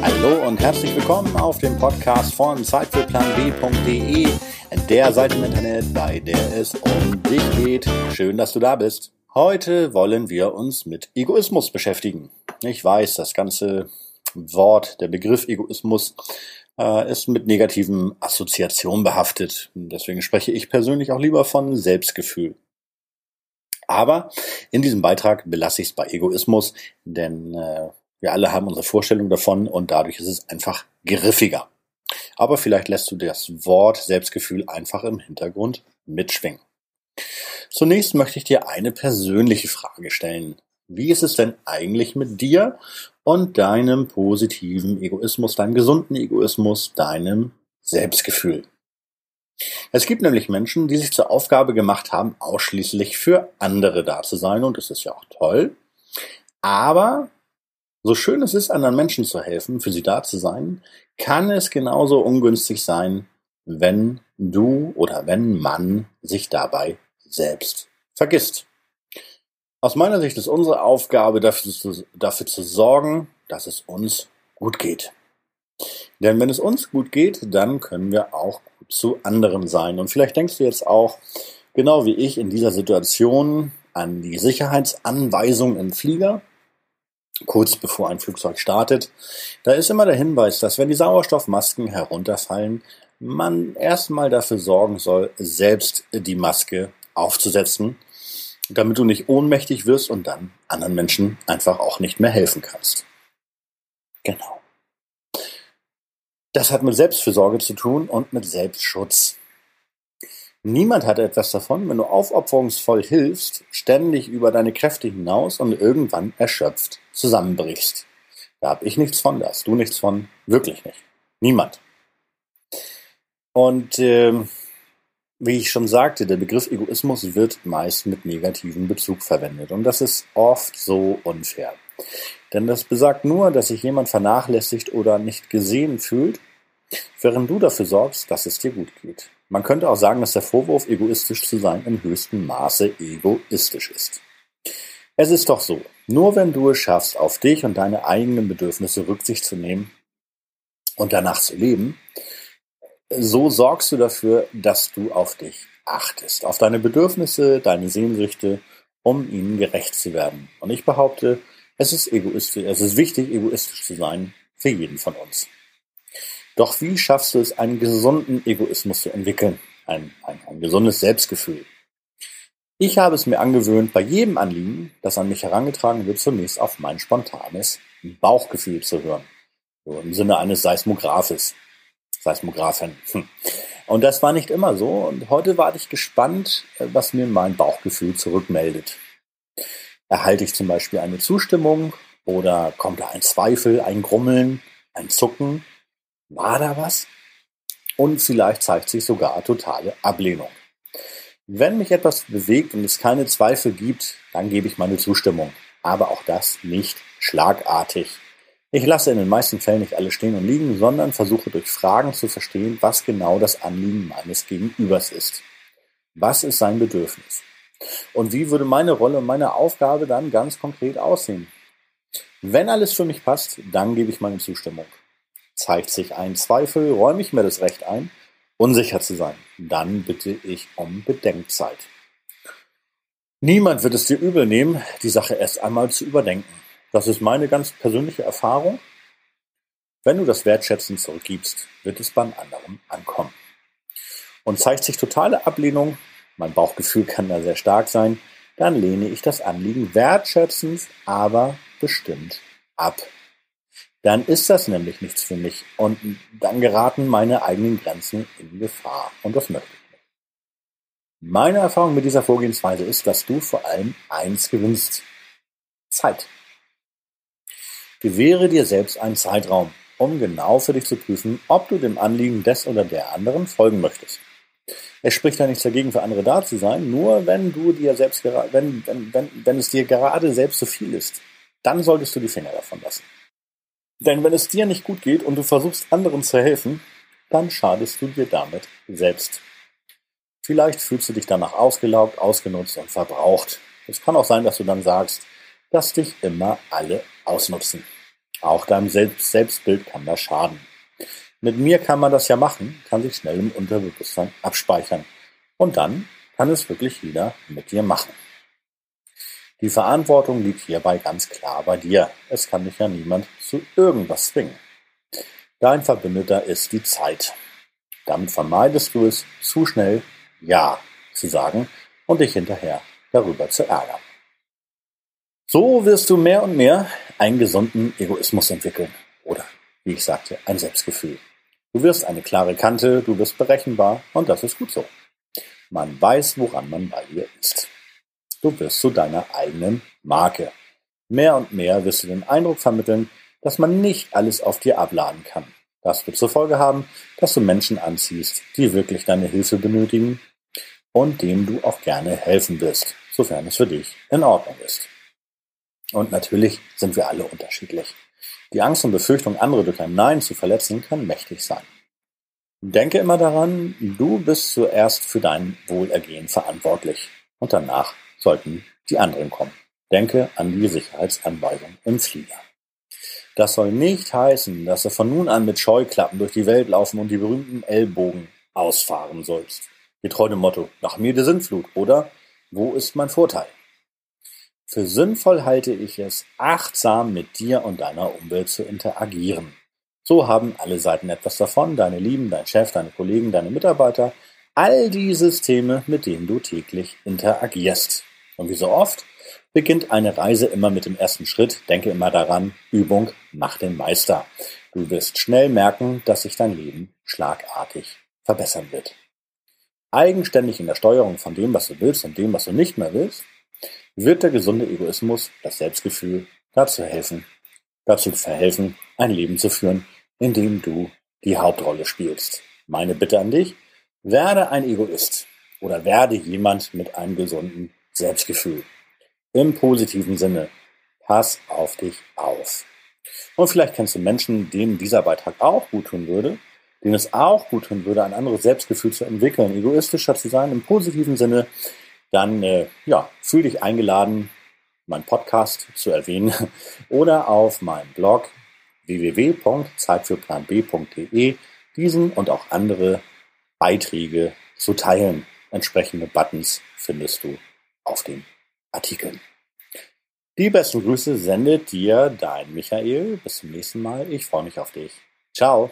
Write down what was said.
Hallo und herzlich willkommen auf dem Podcast von zeitfürplanb.de, der Seite im Internet, bei der es um dich geht. Schön, dass du da bist. Heute wollen wir uns mit Egoismus beschäftigen. Ich weiß, das ganze Wort, der Begriff Egoismus äh, ist mit negativen Assoziationen behaftet. Deswegen spreche ich persönlich auch lieber von Selbstgefühl. Aber in diesem Beitrag belasse ich es bei Egoismus, denn äh, wir alle haben unsere Vorstellung davon und dadurch ist es einfach griffiger. Aber vielleicht lässt du das Wort Selbstgefühl einfach im Hintergrund mitschwingen. Zunächst möchte ich dir eine persönliche Frage stellen. Wie ist es denn eigentlich mit dir und deinem positiven Egoismus, deinem gesunden Egoismus, deinem Selbstgefühl? Es gibt nämlich Menschen, die sich zur Aufgabe gemacht haben, ausschließlich für andere da zu sein, und das ist ja auch toll. Aber so schön es ist, anderen Menschen zu helfen, für sie da zu sein, kann es genauso ungünstig sein, wenn du oder wenn man sich dabei selbst vergisst. Aus meiner Sicht ist unsere Aufgabe, dafür zu, dafür zu sorgen, dass es uns gut geht. Denn wenn es uns gut geht, dann können wir auch gut zu anderen sein. Und vielleicht denkst du jetzt auch, genau wie ich in dieser Situation, an die Sicherheitsanweisung im Flieger, kurz bevor ein Flugzeug startet. Da ist immer der Hinweis, dass wenn die Sauerstoffmasken herunterfallen, man erstmal dafür sorgen soll, selbst die Maske aufzusetzen, damit du nicht ohnmächtig wirst und dann anderen Menschen einfach auch nicht mehr helfen kannst. Genau. Das hat mit Selbstfürsorge zu tun und mit Selbstschutz. Niemand hat etwas davon, wenn du aufopferungsvoll hilfst, ständig über deine Kräfte hinaus und irgendwann erschöpft zusammenbrichst. Da hab ich nichts von, da hast du nichts von, wirklich nicht. Niemand. Und äh, wie ich schon sagte, der Begriff Egoismus wird meist mit negativem Bezug verwendet. Und das ist oft so unfair. Denn das besagt nur, dass sich jemand vernachlässigt oder nicht gesehen fühlt, während du dafür sorgst, dass es dir gut geht. Man könnte auch sagen, dass der Vorwurf, egoistisch zu sein, im höchsten Maße egoistisch ist. Es ist doch so, nur wenn du es schaffst, auf dich und deine eigenen Bedürfnisse Rücksicht zu nehmen und danach zu leben, so sorgst du dafür, dass du auf dich achtest, auf deine Bedürfnisse, deine Sehnsüchte, um ihnen gerecht zu werden. Und ich behaupte, es ist egoistisch, es ist wichtig, egoistisch zu sein für jeden von uns. Doch wie schaffst du es, einen gesunden Egoismus zu entwickeln? Ein, ein, ein gesundes Selbstgefühl. Ich habe es mir angewöhnt, bei jedem Anliegen, das an mich herangetragen wird, zunächst auf mein spontanes Bauchgefühl zu hören. So im Sinne eines Seismographes. Seismographen. Hm. Und das war nicht immer so. Und heute warte ich gespannt, was mir mein Bauchgefühl zurückmeldet. Erhalte ich zum Beispiel eine Zustimmung oder kommt da ein Zweifel, ein Grummeln, ein Zucken? War da was? Und vielleicht zeigt sich sogar totale Ablehnung. Wenn mich etwas bewegt und es keine Zweifel gibt, dann gebe ich meine Zustimmung. Aber auch das nicht schlagartig. Ich lasse in den meisten Fällen nicht alles stehen und liegen, sondern versuche durch Fragen zu verstehen, was genau das Anliegen meines Gegenübers ist. Was ist sein Bedürfnis? Und wie würde meine Rolle und meine Aufgabe dann ganz konkret aussehen? Wenn alles für mich passt, dann gebe ich meine Zustimmung. Zeigt sich ein Zweifel, räume ich mir das Recht ein, unsicher zu sein. Dann bitte ich um Bedenkzeit. Niemand wird es dir übel nehmen, die Sache erst einmal zu überdenken. Das ist meine ganz persönliche Erfahrung. Wenn du das Wertschätzen zurückgibst, wird es beim anderen ankommen. Und zeigt sich totale Ablehnung, mein Bauchgefühl kann da sehr stark sein, dann lehne ich das Anliegen wertschätzend, aber bestimmt ab dann ist das nämlich nichts für mich und dann geraten meine eigenen Grenzen in Gefahr und das möchte ich nicht. Meine Erfahrung mit dieser Vorgehensweise ist, dass du vor allem eins gewinnst. Zeit. Gewähre dir selbst einen Zeitraum, um genau für dich zu prüfen, ob du dem Anliegen des oder der anderen folgen möchtest. Es spricht ja nichts dagegen, für andere da zu sein, nur wenn du dir selbst wenn, wenn, wenn, wenn es dir gerade selbst zu viel ist, dann solltest du die Finger davon lassen. Denn wenn es dir nicht gut geht und du versuchst anderen zu helfen, dann schadest du dir damit selbst. Vielleicht fühlst du dich danach ausgelaugt, ausgenutzt und verbraucht. Es kann auch sein, dass du dann sagst, dass dich immer alle ausnutzen. Auch deinem Selbst Selbstbild kann das schaden. Mit mir kann man das ja machen, kann sich schnell im Unterbewusstsein abspeichern. Und dann kann es wirklich jeder mit dir machen. Die Verantwortung liegt hierbei ganz klar bei dir. Es kann dich ja niemand zu irgendwas zwingen. Dein Verbündeter ist die Zeit. Damit vermeidest du es, zu schnell Ja zu sagen und dich hinterher darüber zu ärgern. So wirst du mehr und mehr einen gesunden Egoismus entwickeln. Oder, wie ich sagte, ein Selbstgefühl. Du wirst eine klare Kante, du wirst berechenbar und das ist gut so. Man weiß, woran man bei dir ist. Du wirst zu deiner eigenen Marke. Mehr und mehr wirst du den Eindruck vermitteln, dass man nicht alles auf dir abladen kann. Das wird zur Folge haben, dass du Menschen anziehst, die wirklich deine Hilfe benötigen und denen du auch gerne helfen wirst, sofern es für dich in Ordnung ist. Und natürlich sind wir alle unterschiedlich. Die Angst und Befürchtung, andere durch ein Nein zu verletzen, kann mächtig sein. Denke immer daran, du bist zuerst für dein Wohlergehen verantwortlich und danach sollten die anderen kommen. Denke an die Sicherheitsanweisung im Flieger. Das soll nicht heißen, dass du von nun an mit Scheuklappen durch die Welt laufen und die berühmten Ellbogen ausfahren sollst. Getreu dem Motto, nach mir die Sintflut oder wo ist mein Vorteil? Für sinnvoll halte ich es, achtsam mit dir und deiner Umwelt zu interagieren. So haben alle Seiten etwas davon, deine Lieben, dein Chef, deine Kollegen, deine Mitarbeiter, all die Systeme, mit denen du täglich interagierst. Und wie so oft beginnt eine Reise immer mit dem ersten Schritt. Denke immer daran, Übung macht den Meister. Du wirst schnell merken, dass sich dein Leben schlagartig verbessern wird. Eigenständig in der Steuerung von dem, was du willst und dem, was du nicht mehr willst, wird der gesunde Egoismus, das Selbstgefühl, dazu helfen, dazu verhelfen, ein Leben zu führen, in dem du die Hauptrolle spielst. Meine Bitte an dich, werde ein Egoist oder werde jemand mit einem gesunden Selbstgefühl. Im positiven Sinne. Pass auf dich auf. Und vielleicht kennst du Menschen, denen dieser Beitrag auch gut tun würde, denen es auch gut tun würde, ein anderes Selbstgefühl zu entwickeln, egoistischer zu sein, im positiven Sinne dann äh, ja, fühl dich eingeladen, meinen Podcast zu erwähnen oder auf meinem Blog www.zeitfürplanb.de diesen und auch andere Beiträge zu teilen. Entsprechende Buttons findest du auf den Artikeln. Die besten Grüße sendet dir dein Michael. Bis zum nächsten Mal. Ich freue mich auf dich. Ciao.